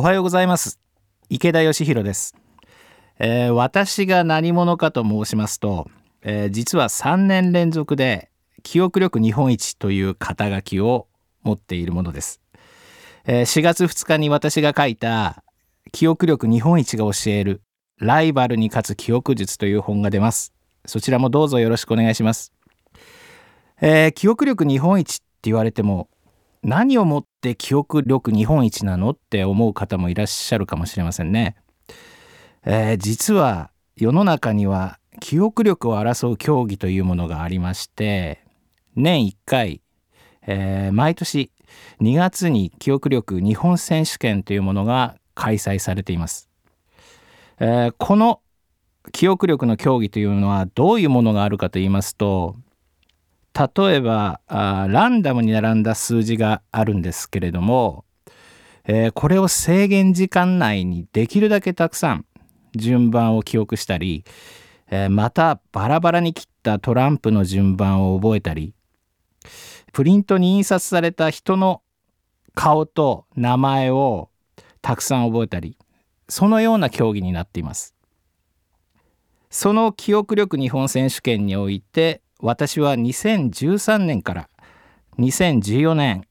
おはようございます。池田義弘です、えー、私が何者かと申しますと、えー、実は3年連続で記憶力日本一という肩書きを持っているものです、えー、4月2日に私が書いた記憶力日本一が教えるライバルに勝つ記憶術という本が出ます。そちらもどうぞよろしくお願いします、えー、記憶力日本一って言われても何をもって記憶力日本一なのって思う方もいらっしゃるかもしれませんね。えー、実は世の中には記憶力を争う競技というものがありまして年1回、えー、毎年2月に記憶力日本選手権というものが開催されています。えー、この記憶力の競技というのはどういうものがあるかと言いますと例えばあランダムに並んだ数字があるんですけれども、えー、これを制限時間内にできるだけたくさん順番を記憶したり、えー、またバラバラに切ったトランプの順番を覚えたりプリントに印刷された人の顔と名前をたくさん覚えたりそのような競技になっています。その記憶力日本選手権において私は2013年から2014年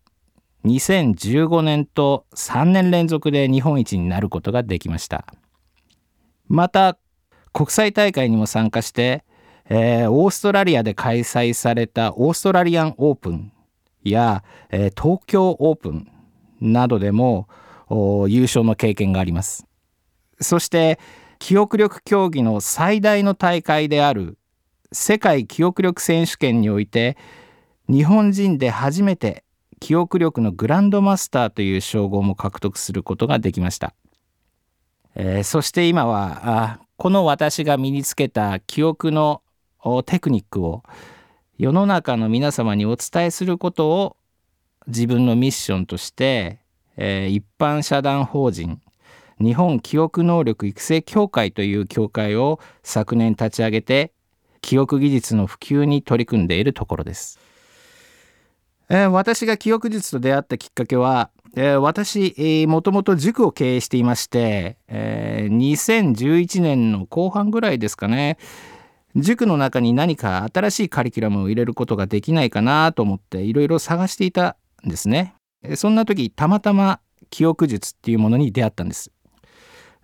2015年と3年連続で日本一になることができました。また国際大会にも参加して、えー、オーストラリアで開催されたオーストラリアンオープンや、えー、東京オープンなどでも優勝の経験があります。そして記憶力競技の最大の大会である世界記憶力選手権において日本人で初めて記憶力のグランドマスターという称号も獲得することができました、えー、そして今はあこの私が身につけた記憶のテクニックを世の中の皆様にお伝えすることを自分のミッションとして、えー、一般社団法人日本記憶能力育成協会という協会を昨年立ち上げて記憶技術の普及に取り組んでいるところです。えー、私が記憶術と出会ったきっかけは、えー、私、えー、もともと塾を経営していまして、えー、2011年の後半ぐらいですかね塾の中に何か新しいカリキュラムを入れることができないかなと思っていろいろ探していたんですね。そんな時たまたま記憶術っていうものに出会ったんです。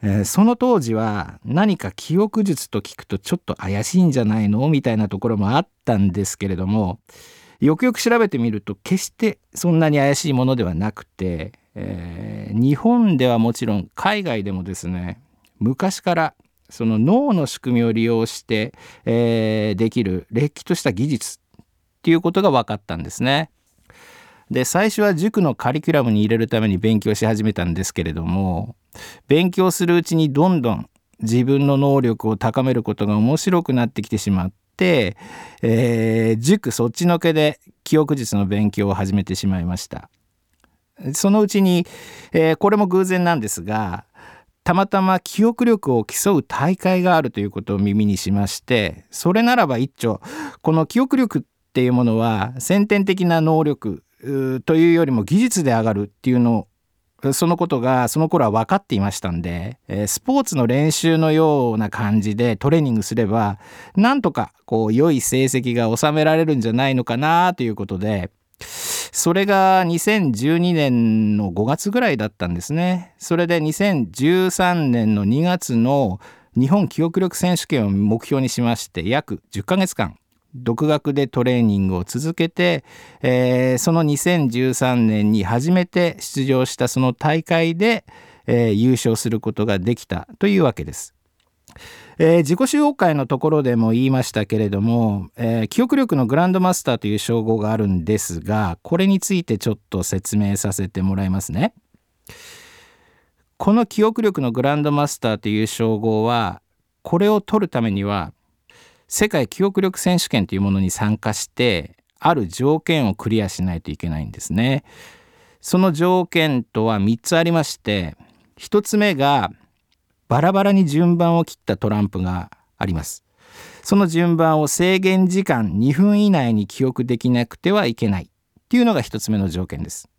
えー、その当時は何か記憶術と聞くとちょっと怪しいんじゃないのみたいなところもあったんですけれどもよくよく調べてみると決してそんなに怪しいものではなくて、えー、日本ではもちろん海外でもですね昔からその脳の仕組みを利用して、えー、できるれっきとした技術っていうことが分かったんですね。で最初は塾のカリキュラムに入れるために勉強し始めたんですけれども勉強するうちにどんどん自分の能力を高めることが面白くなってきてしまって、えー、塾そっちのけで記憶術の勉強を始めてしまいました。そのうちに、えー、これも偶然なんですがたまたま記憶力を競う大会があるということを耳にしましてそれならば一丁この記憶力っていうものは先天的な能力というよりも技術で上がるっていうのそのことがその頃は分かっていましたんで、スポーツの練習のような感じでトレーニングすればなんとかこう良い成績が収められるんじゃないのかなということでそれが2012年の5月ぐらいだったんですね。それで2013年の2月の日本記憶力選手権を目標にしまして約10ヶ月間独学でトレーニングを続けて、えー、その2013年に初めて出場したその大会で、えー、優勝することができたというわけです。えー、自己紹介のところでも言いましたけれども、えー、記憶力のグランドマスターという称号があるんですがこれについてちょっと説明させてもらいますね。この記憶力のグランドマスターという称号はこれを取るためには世界記憶力選手権というものに参加してある条件をクリアしないといけないんですね。その条件とは3つありまして1つ目がバラバラに順番を切ったトランプがあります。その順番を制限時間2分以内に記憶できなくてはいけないっていうのが1つ目の条件です。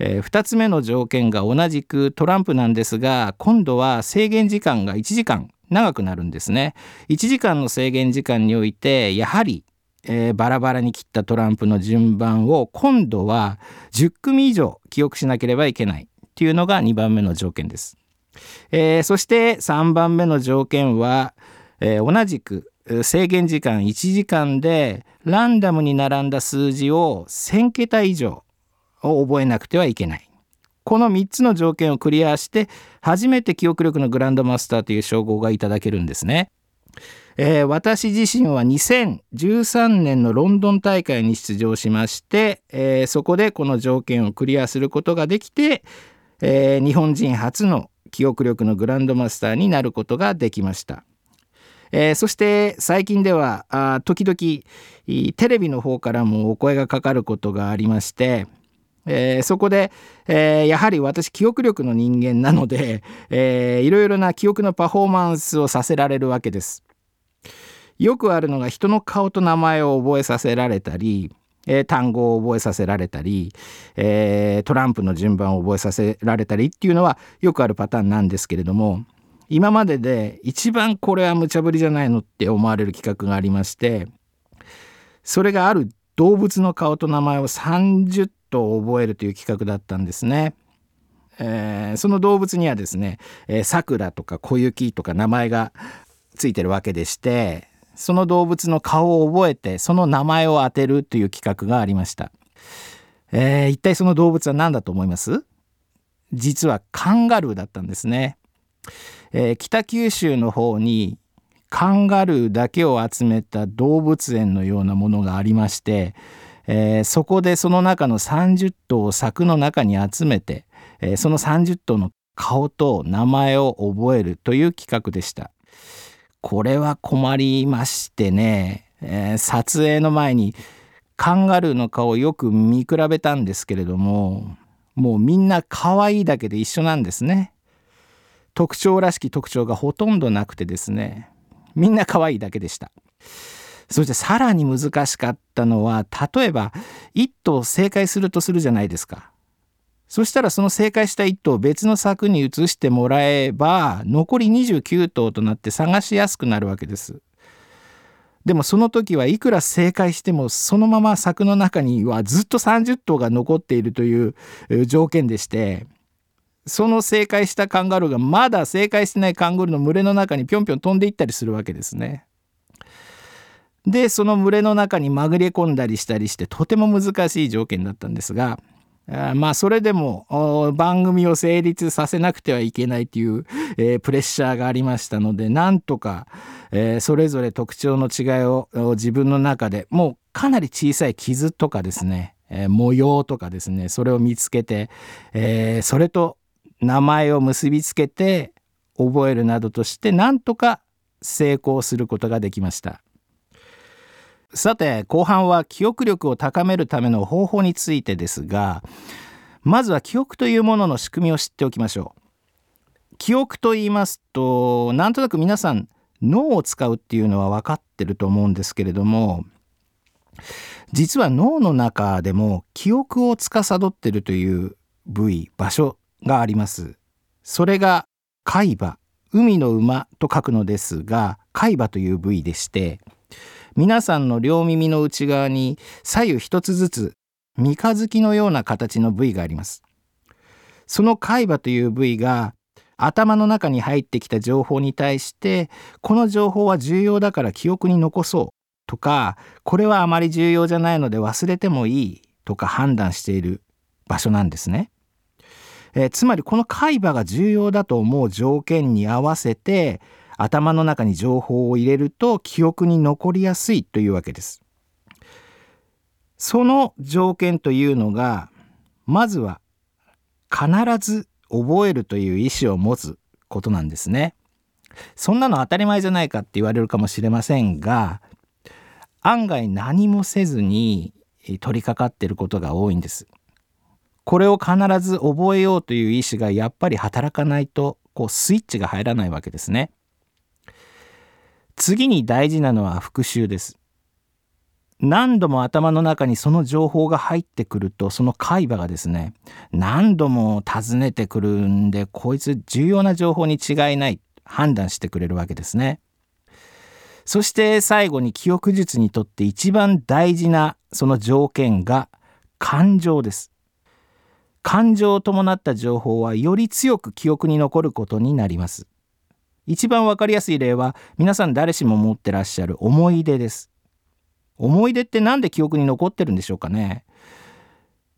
えー、2つ目の条件が同じくトランプなんですが今度は制限時間が1時間長くなるんですね。1時間の制限時間においてやはり、えー、バラバラに切ったトランプの順番を今度は10組以上記憶しなければいけないっていうのが2番目の条件です、えー、そして3番目の条件は、えー、同じく制限時間1時間でランダムに並んだ数字を1000桁以上を覚えなくてはいけない。この3つの条件をクリアして初めて記憶力のグランドマスターという称号がいただけるんですね。えー、私自身は2013年のロンドン大会に出場しまして、えー、そこでこの条件をクリアすることができて、えー、日本人初の記憶力のグランドマスターになることができました。えー、そして最近ではあ時々テレビの方からもお声がかかることがありまして、えー、そこで、えー、やはり私記憶力の人間なので、えー、いろいろな記憶のパフォーマンスをさせられるわけです。よくあるのが人の顔と名前を覚えさせられたり、えー、単語を覚えさせられたり、えー、トランプの順番を覚えさせられたりっていうのはよくあるパターンなんですけれども今までで一番これは無茶ぶりじゃないのって思われる企画がありましてそれがある動物の顔と名前を30と覚えるという企画だったんですね。えー、その動物にはですねさくらとか小雪とか名前がついてるわけでしてその動物の顔を覚えてその名前を当てるという企画がありました、えー、一体その動物は何だと思います？実はカンガルーだったんですね、えー、北九州の方にカンガルーだけを集めた動物園のようなものがありましてえー、そこでその中の30頭を柵の中に集めて、えー、その30頭の顔と名前を覚えるという企画でした。これは困りましてね、えー、撮影の前にカンガルーの顔をよく見比べたんですけれどももうみんな可愛いだけで一緒なんですね。特徴らしき特徴がほとんどなくてですねみんな可愛いだけでした。そしてさらに難しかったのは例えば1頭正解するとするじゃないですか。そしたらその正解した1頭を別の柵に移してもらえば残り29頭となって探しやすくなるわけです。でもその時はいくら正解してもそのまま柵の中にはずっと30頭が残っているという条件でしてその正解したカンガルーがまだ正解してないカンガルーの群れの中にぴょんぴょん飛んでいったりするわけですね。でその群れの中にまぐれ込んだりしたりしてとても難しい条件だったんですがまあそれでも番組を成立させなくてはいけないという、えー、プレッシャーがありましたのでなんとか、えー、それぞれ特徴の違いを自分の中でもうかなり小さい傷とかですね、えー、模様とかですねそれを見つけて、えそれと名前を結びつけて覚えるなどとしてなんとか成功することができました。さて後半は記憶力を高めるための方法についてですがまずは記憶というものの仕組みを知っておきましょう記憶と言いますとなんとなく皆さん脳を使うっていうのは分かってると思うんですけれども実は脳の中でも記憶を司ってるという部位場所がありますそれが海馬海の馬と書くのですが海馬という部位でして皆さんの両耳の内側に左右一つずつ三日月のような形の部位があります。その海馬という部位が頭の中に入ってきた情報に対してこの情報は重要だから記憶に残そうとかこれはあまり重要じゃないので忘れてもいいとか判断している場所なんですね。えー、つまりこの海馬が重要だと思う条件に合わせて頭の中に情報を入れると記憶に残りやすいというわけです。その条件というのがまずは必ず覚えるという意思を持つことなんですね。そんなの当たり前じゃないかって言われるかもしれませんが案外何もせずに取り掛かっていることが多いんです。これを必ず覚えようという意思がやっぱり働かないとこうスイッチが入らないわけですね。次に大事なのは復習です。何度も頭の中にその情報が入ってくるとその海馬がですね何度も訪ねてくるんでこいつ重要な情報に違いない判断してくれるわけですね。そして最後に記憶術にとって一番大事なその条件が感情です。感情を伴った情報はより強く記憶に残ることになります。一番わかりやすい例は皆さん誰しも持ってらっしゃる思い出です。思い出って何で記憶に残ってるんでしょうかね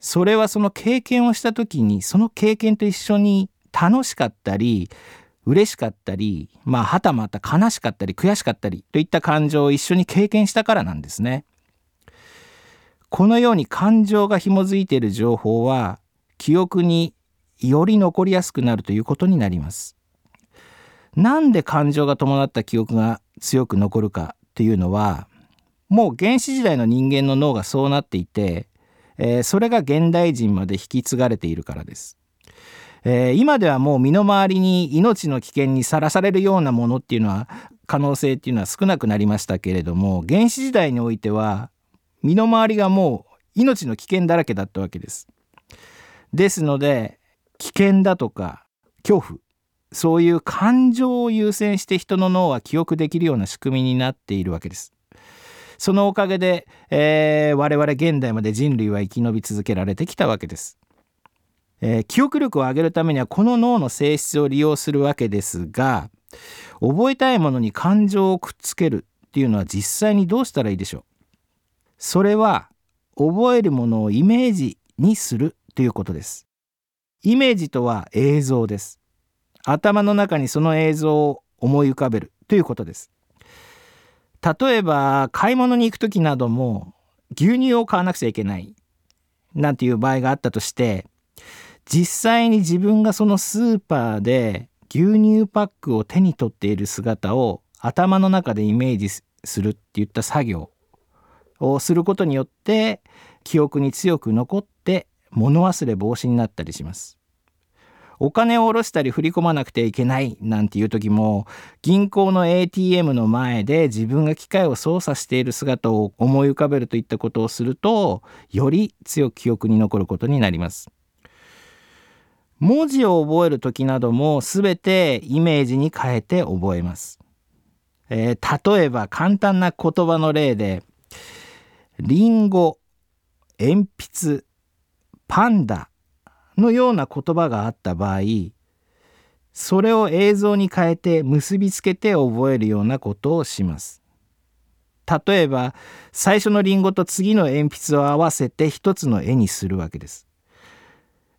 それはその経験をした時にその経験と一緒に楽しかったり嬉しかったりまあはたまた悲しかったり悔しかったりといった感情を一緒に経験したからなんですね。このように感情が紐づいている情報は記憶により残りやすくなるということになります。なんで感情が伴った記憶が強く残るかっていうのはもう原始時代の人間の脳がそうなっていて、えー、それが現代人まで引き継がれているからです。えー、今ではもう身の回りに命の危険にさらされるようなものっていうのは可能性っていうのは少なくなりましたけれども原始時代においては身の回りがもう命の危険だらけだったわけです。ですので危険だとか恐怖そういう感情を優先して人の脳は記憶できるような仕組みになっているわけです。そのおかげで、えー、我々現代まで人類は生き延び続けられてきたわけです。えー、記憶力を上げるためにはこの脳の性質を利用するわけですが覚えたいものに感情をくっつけるっていうのは実際にどうしたらいいでしょう？それは覚えるものをイメージにするということです。イメージとは映像です。頭の中にその映像を思い浮かべるということです。例えば買い物に行く時なども牛乳を買わなくちゃいけないなんていう場合があったとして実際に自分がそのスーパーで牛乳パックを手に取っている姿を頭の中でイメージするっていった作業をすることによって記憶に強く残っ物忘れ防止になったりします。お金を下ろしたり振り込まなくてはいけないなんていう時も銀行の ATM の前で自分が機械を操作している姿を思い浮かべるといったことをするとより強く記憶に残ることになります。文字を覚える時なども全てイメージに変えて覚えます。えー、例えば簡単な言葉の例でリンゴ鉛筆パンダのような言葉があった場合それを映像に変えて結びつけて覚えるようなことをします。例えば最初のリンゴと次の鉛筆を合わせて一つの絵にするわけです。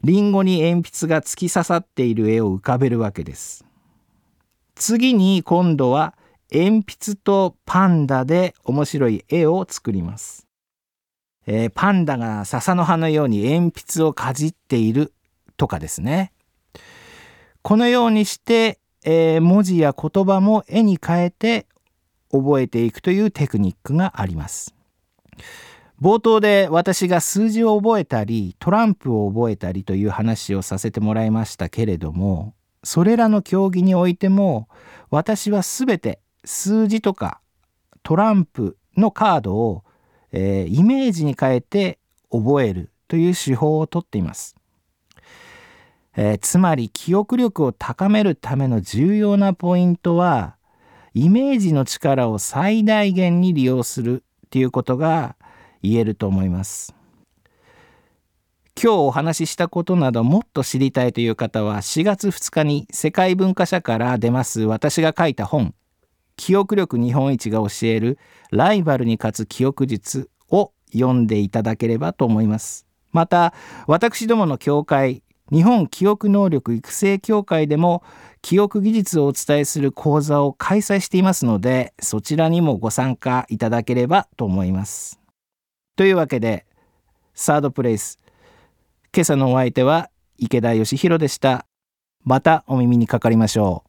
リンゴに鉛筆が突き刺さっている絵を浮かべるわけです。次に今度は鉛筆とパンダで面白い絵を作ります。えー、パンダが笹の葉のように鉛筆をかじっているとかですね。このようにして、えー、文字や言葉も絵に変えて覚えていくというテクニックがあります。冒頭で私が数字を覚えたりトランプを覚えたりという話をさせてもらいましたけれどもそれらの競技においても私は全て数字とかトランプのカードを、えー、イメージに変えて覚えるという手法をとっています、えー、つまり記憶力を高めるための重要なポイントはイメージの力を最大限に利用するっていうことが言えると思います。今日お話ししたことなどもっと知りたいという方は4月2日に世界文化社から出ます私が書いた本。記憶力日本一が教えるライバルに勝つ記憶術を読んでいただければと思います。また私どもの協会日本記憶能力育成協会でも記憶技術をお伝えする講座を開催していますのでそちらにもご参加いただければと思います。というわけでサードプレイス今朝のお相手は池田義弘でした。またお耳にかかりましょう。